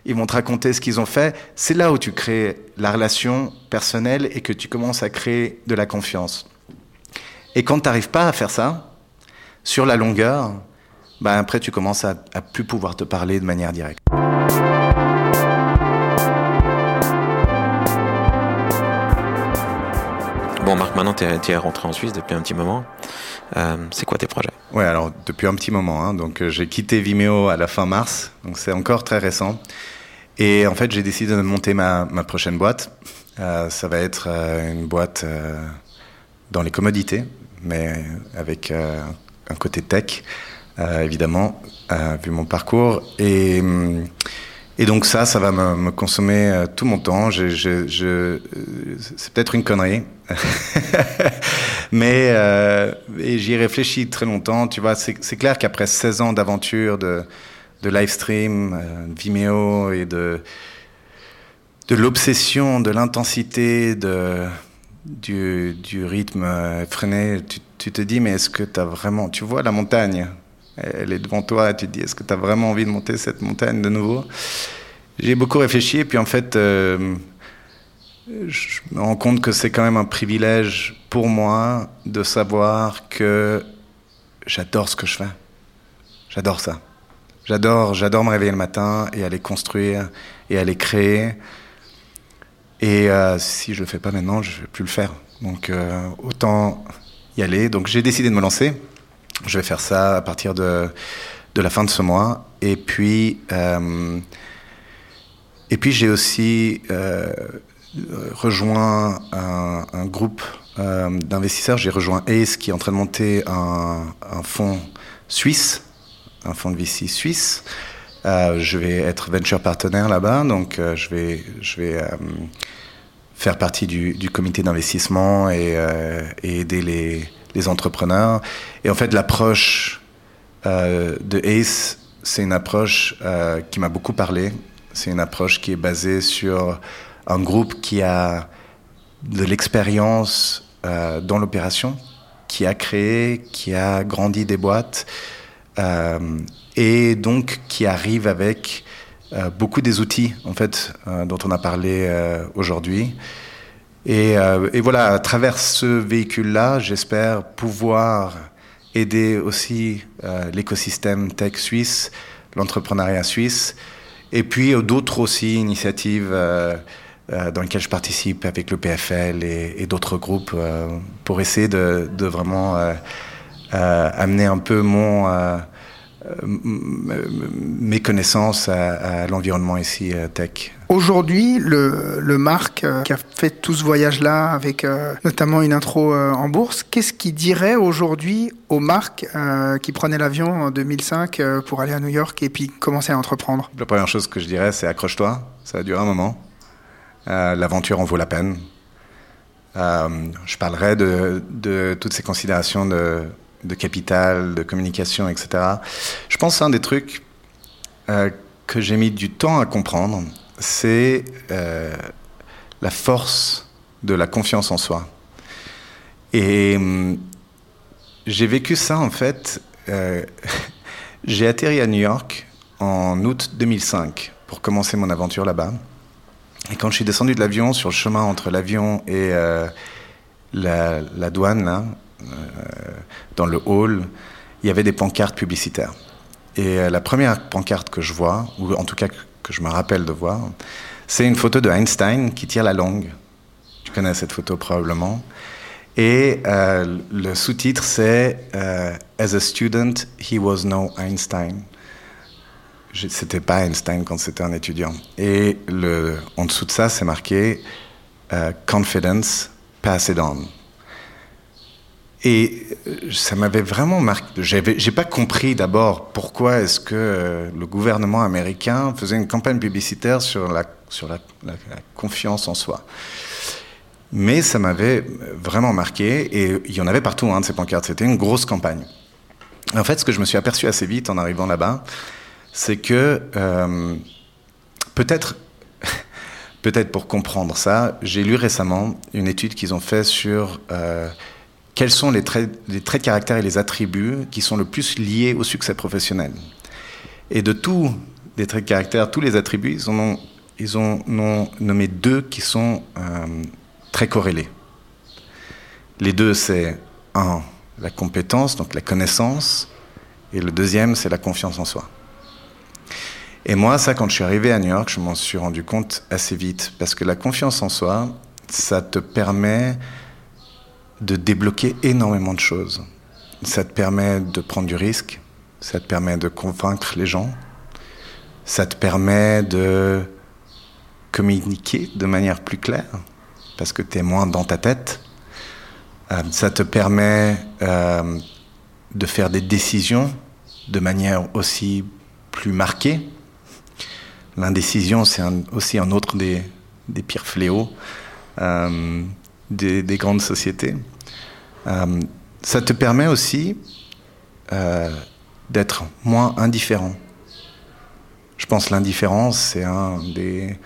ils vont te raconter ce qu'ils ont fait. C'est là où tu crées la relation personnelle et que tu commences à créer de la confiance. Et quand tu n'arrives pas à faire ça, sur la longueur, ben après tu commences à, à plus pouvoir te parler de manière directe.
Bon, Marc, maintenant tu es, rentré en Suisse depuis un petit moment. Euh, c'est quoi tes projets?
Ouais, alors depuis un petit moment. Hein, donc euh, j'ai quitté Vimeo à la fin mars, donc c'est encore très récent. Et en fait, j'ai décidé de monter ma, ma prochaine boîte. Euh, ça va être euh, une boîte dans les commodités, mais avec euh, un côté tech, évidemment, vu mon parcours. Et donc ça, ça va me, me consommer euh, tout mon temps. Euh, c'est peut-être une connerie, mais euh, j'y réfléchis très longtemps. Tu vois, c'est clair qu'après 16 ans d'aventure, de, de live stream, euh, Vimeo et de de l'obsession, de l'intensité, de du, du rythme freiné, tu, tu te dis mais est-ce que tu as vraiment, tu vois la montagne, elle est devant toi, tu te dis est-ce que tu as vraiment envie de monter cette montagne de nouveau? J'ai beaucoup réfléchi et puis en fait, euh, je me rends compte que c'est quand même un privilège pour moi de savoir que j'adore ce que je fais. J'adore ça. J'adore, j'adore me réveiller le matin et aller construire et aller créer. Et euh, si je le fais pas maintenant, je vais plus le faire. Donc euh, autant y aller. Donc j'ai décidé de me lancer. Je vais faire ça à partir de, de la fin de ce mois. Et puis, euh, et puis j'ai aussi rejoint un, groupe d'investisseurs. J'ai rejoint ACE qui est en train de monter un fonds suisse, un fonds de VC suisse. Euh, je vais être venture partenaire là-bas, donc euh, je vais, je vais faire partie du, comité d'investissement et, aider les entrepreneurs. Et en fait, l'approche euh, de ACE, c'est une approche euh, qui m'a beaucoup parlé. C'est une approche qui est basée sur un groupe qui a de l'expérience euh, dans l'opération, qui a créé, qui a grandi des boîtes, euh, et donc qui arrive avec euh, beaucoup des outils en fait euh, dont on a parlé aujourd'hui. Et, euh, voilà, à travers ce véhicule-là, j'espère pouvoir aider aussi euh, l'écosystème tech suisse, l'entrepreneuriat suisse, et puis euh, d'autres aussi initiatives euh, euh, dans lesquelles je participe avec le PFL et, d'autres groupes euh, pour essayer de vraiment amener un peu mon mes connaissances à, à l'environnement ici tech.
Aujourd'hui, le, le Marc euh, qui a fait tout ce voyage-là avec euh, notamment une intro euh, en bourse, qu'est-ce qu'il dirait aujourd'hui au Marc qui prenait l'avion en 2005 pour aller à New York et puis commencer à entreprendre?
La première chose que je dirais, c'est accroche-toi, ça va durer un moment. L'aventure en vaut la peine. je parlerai de, de toutes ces considérations de de capital, de communication, etc. Je pense un des trucs euh, que j'ai mis du temps à comprendre, c'est euh, la force de la confiance en soi. Et euh, j'ai vécu ça en fait. Euh, j'ai atterri à New York en août 2005 pour commencer mon aventure là-bas. Et quand je suis descendu de l'avion, sur le chemin entre l'avion et, la, douane, là, dans le hall, il y avait des pancartes publicitaires. Et euh, la première pancarte que je vois, ou en tout cas que je me rappelle de voir, c'est une photo de Einstein qui tire la langue. Tu connais cette photo probablement. Et euh, le sous-titre, c'est As a student, he was no Einstein. C'était pas Einstein quand c'était un étudiant. Et en dessous de ça, c'est marqué Confidence, pass it on. Et euh, ça m'avait vraiment marqué. J'ai pas compris d'abord pourquoi est-ce que euh, le gouvernement américain faisait une campagne publicitaire sur la, sur la, confiance en soi. Mais ça m'avait vraiment marqué et il y en avait partout hein, de ces pancartes. C'était une grosse campagne. En fait, ce que je me suis aperçu assez vite en arrivant là-bas, c'est que euh, peut-être peut-être pour comprendre ça, j'ai lu récemment une étude qu'ils ont fait sur quels sont les traits, les traits de caractère et les attributs qui sont le plus liés au succès professionnel? Et de tous les traits de caractère, tous les attributs, ils, ils ont nommé deux qui sont euh, très corrélés. Les deux, c'est un, la compétence, donc la connaissance, et le deuxième, c'est la confiance en soi. Et moi, ça, quand je suis arrivé à New York, je m'en suis rendu compte assez vite, parce que la confiance en soi, ça te permet de débloquer énormément de choses. Ça te permet de prendre du risque, ça te permet de convaincre les gens, ça te permet de communiquer de manière plus claire, parce que tu es moins dans ta tête. Euh, ça te permet euh, de faire des décisions de manière aussi plus marquée. L'indécision, c'est aussi un autre des, pires fléaux. Euh, des, grandes sociétés. Euh, ça te permet aussi euh, d'être moins indifférent. Je pense l'indifférence, c'est un des,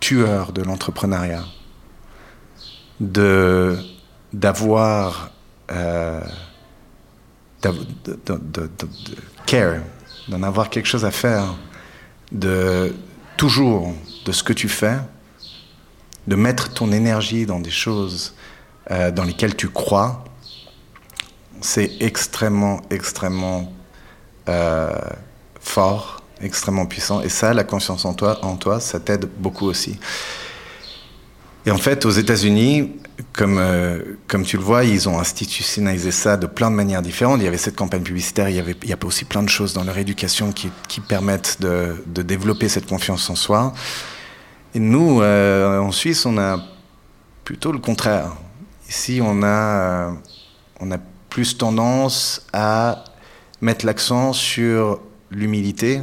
tueurs de l'entrepreneuriat. De, d'avoir euh, de, care, d'en avoir quelque chose à faire, de toujours de ce que tu fais, de mettre ton énergie dans des choses euh, dans lesquelles tu crois, c'est extrêmement, extrêmement euh, fort, extrêmement puissant. Et ça, la confiance en toi, en toi ça t'aide beaucoup aussi. Et en fait, aux États-Unis, comme, euh, comme tu le vois, ils ont institutionnalisé ça de plein de manières différentes. Il y avait cette campagne publicitaire, il y, avait, a aussi plein de choses dans leur éducation qui, permettent de développer cette confiance en soi. Et nous, euh, en Suisse, on a plutôt le contraire. Ici, on a, euh, on a plus tendance à mettre l'accent sur l'humilité,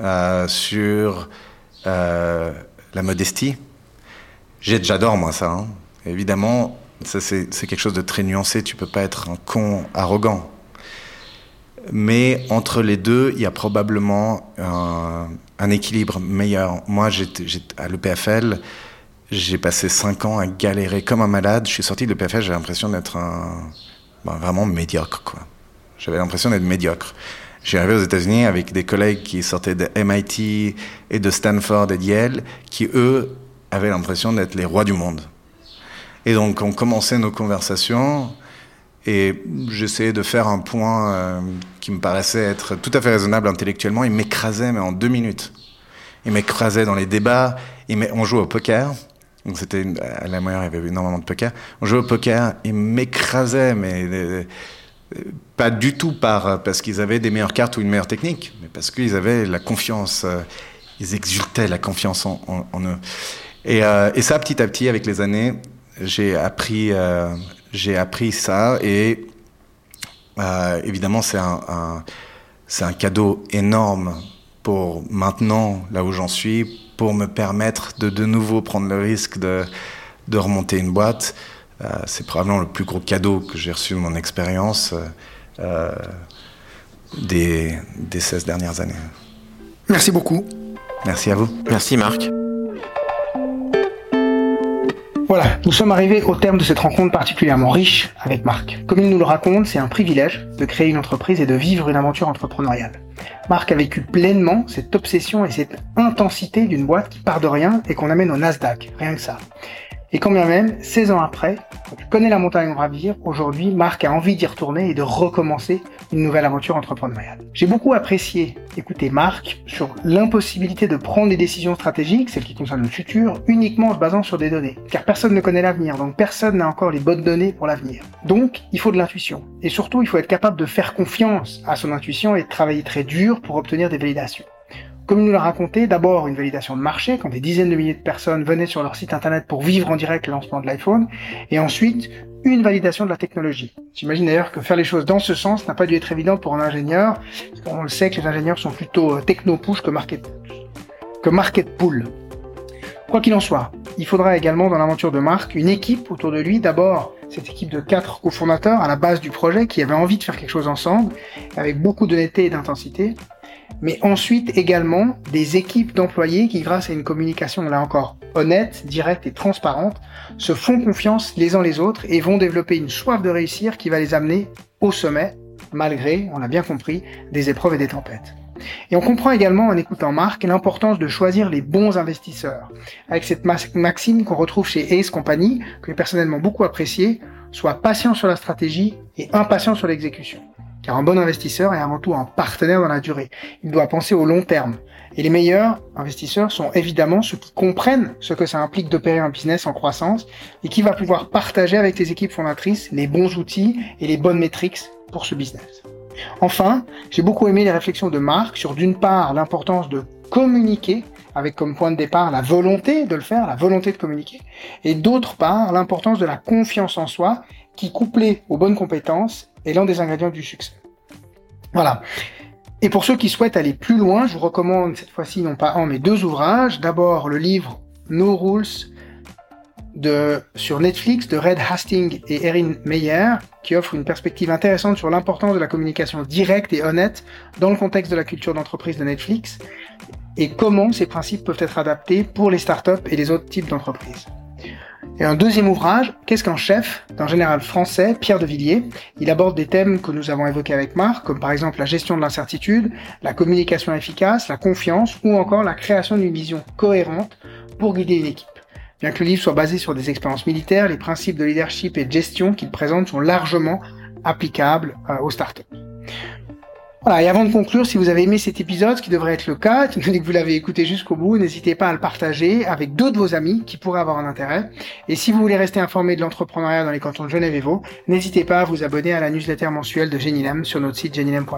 euh, sur la modestie. J'adore moi ça. Hein. Évidemment, ça c'est quelque chose de très nuancé. Tu peux pas être un con arrogant. Mais entre les deux, il y a probablement un, un équilibre meilleur. Moi, j'étais à l'EPFL, j'ai passé cinq ans à galérer comme un malade. Je suis sorti de l'EPFL, j'avais l'impression d'être un, ben, vraiment médiocre. J'avais l'impression d'être médiocre. J'ai arrivé aux États-Unis avec des collègues qui sortaient de MIT et de Stanford et de Yale, qui eux avaient l'impression d'être les rois du monde. Et donc, on commençait nos conversations et j'essayais de faire un point euh, qui me paraissait être tout à fait raisonnable intellectuellement. Il m'écrasait, mais en deux minutes. Il m'écrasait dans les débats. on jouait au poker. Donc c'était à la meilleure, il y avait énormément de poker. On jouait au poker. Il m'écrasait, mais euh, pas du tout par parce qu'ils avaient des meilleures cartes ou une meilleure technique, mais parce qu'ils avaient la confiance. Euh, ils exultaient la confiance en, eux. Et, ça, petit à petit, avec les années, j'ai appris j'ai appris ça et euh, évidemment c'est un, c'est un cadeau énorme pour maintenant, là où j'en suis, pour me permettre de de nouveau prendre le risque de, de remonter une boîte. Euh, c'est probablement le plus gros cadeau que j'ai reçu de mon expérience euh, des, des 16 dernières années.
Merci beaucoup.
Merci à vous.
Merci Marc.
Voilà, nous sommes arrivés au terme de cette rencontre particulièrement riche avec Marc. Comme il nous le raconte, c'est un privilège de créer une entreprise et de vivre une aventure entrepreneuriale. Marc a vécu pleinement cette obsession et cette intensité d'une boîte qui part de rien et qu'on amène au Nasdaq, rien que ça. Et quand même, 16 ans après, tu connais la montagne gravir, aujourd'hui, Marc a envie d'y retourner et de recommencer une nouvelle aventure entrepreneuriale. J'ai beaucoup apprécié écouter Marc sur l'impossibilité de prendre des décisions stratégiques, celles qui concernent le futur, uniquement en se basant sur des données. Car personne ne connaît l'avenir, donc personne n'a encore les bonnes données pour l'avenir. Donc, il faut de l'intuition. Et surtout, il faut être capable de faire confiance à son intuition et de travailler très dur pour obtenir des validations. Comme nous l'a raconté, d'abord une validation de marché, quand des dizaines de milliers de personnes venaient sur leur site internet pour vivre en direct le lancement de l'iPhone, et ensuite une validation de la technologie. J'imagine d'ailleurs que faire les choses dans ce sens n'a pas dû être évident pour un ingénieur, parce qu'on le sait que les ingénieurs sont plutôt euh, techno-push que market, que. Quoi qu'il en soit, il faudra également dans l'aventure de Marc une équipe autour de lui. D'abord, cette équipe de quatre cofondateurs à la base du projet qui avaient envie de faire quelque chose ensemble, avec beaucoup d'honnêteté et d'intensité mais ensuite également des équipes d'employés qui, grâce à une communication là encore honnête, directe et transparente, se font confiance les uns les autres et vont développer une soif de réussir qui va les amener au sommet, malgré, on l'a bien compris, des épreuves et des tempêtes. Et on comprend également en écoutant Marc l'importance de choisir les bons investisseurs, avec cette maxime qu'on retrouve chez Ace Company, que j'ai personnellement beaucoup apprécié, soit patient sur la stratégie et impatient sur l'exécution. Car un bon investisseur est avant tout un partenaire dans la durée. Il doit penser au long terme. Et les meilleurs investisseurs sont évidemment ceux qui comprennent ce que ça implique d'opérer un business en croissance et qui va pouvoir partager avec les équipes fondatrices les bons outils et les bonnes métriques pour ce business. Enfin, j'ai beaucoup aimé les réflexions de Marc sur d'une part l'importance de communiquer avec comme point de départ la volonté de le faire, la volonté de communiquer, et d'autre part l'importance de la confiance en soi qui, couplée aux bonnes compétences, est l'un des ingrédients du succès. Voilà. Et pour ceux qui souhaitent aller plus loin, je vous recommande cette fois-ci non pas un mais deux ouvrages. D'abord le livre No Rules sur Netflix de Red Hastings et Erin Meyer, qui offre une perspective intéressante sur l'importance de la communication directe et honnête dans le contexte de la culture d'entreprise de Netflix et comment ces principes peuvent être adaptés pour les startups et les autres types d'entreprises. Et un deuxième ouvrage, Qu'est-ce qu'un chef? d'un général français, Pierre de Villiers. Il aborde des thèmes que nous avons évoqués avec Marc, comme par exemple la gestion de l'incertitude, la communication efficace, la confiance ou encore la création d'une vision cohérente pour guider une équipe. Bien que le livre soit basé sur des expériences militaires, les principes de leadership et de gestion qu'il présente sont largement applicables euh, aux startups. Voilà, et avant de conclure, si vous avez aimé cet épisode, ce qui devrait être le cas, étant donné que vous l'avez écouté jusqu'au bout, n'hésitez pas à le partager avec d'autres de vos amis qui pourraient avoir un intérêt. Et si vous voulez rester informé de l'entrepreneuriat dans les cantons de Genève et Vaud, n'hésitez pas à vous abonner à la newsletter mensuelle de Genilem sur notre site genilem.ca.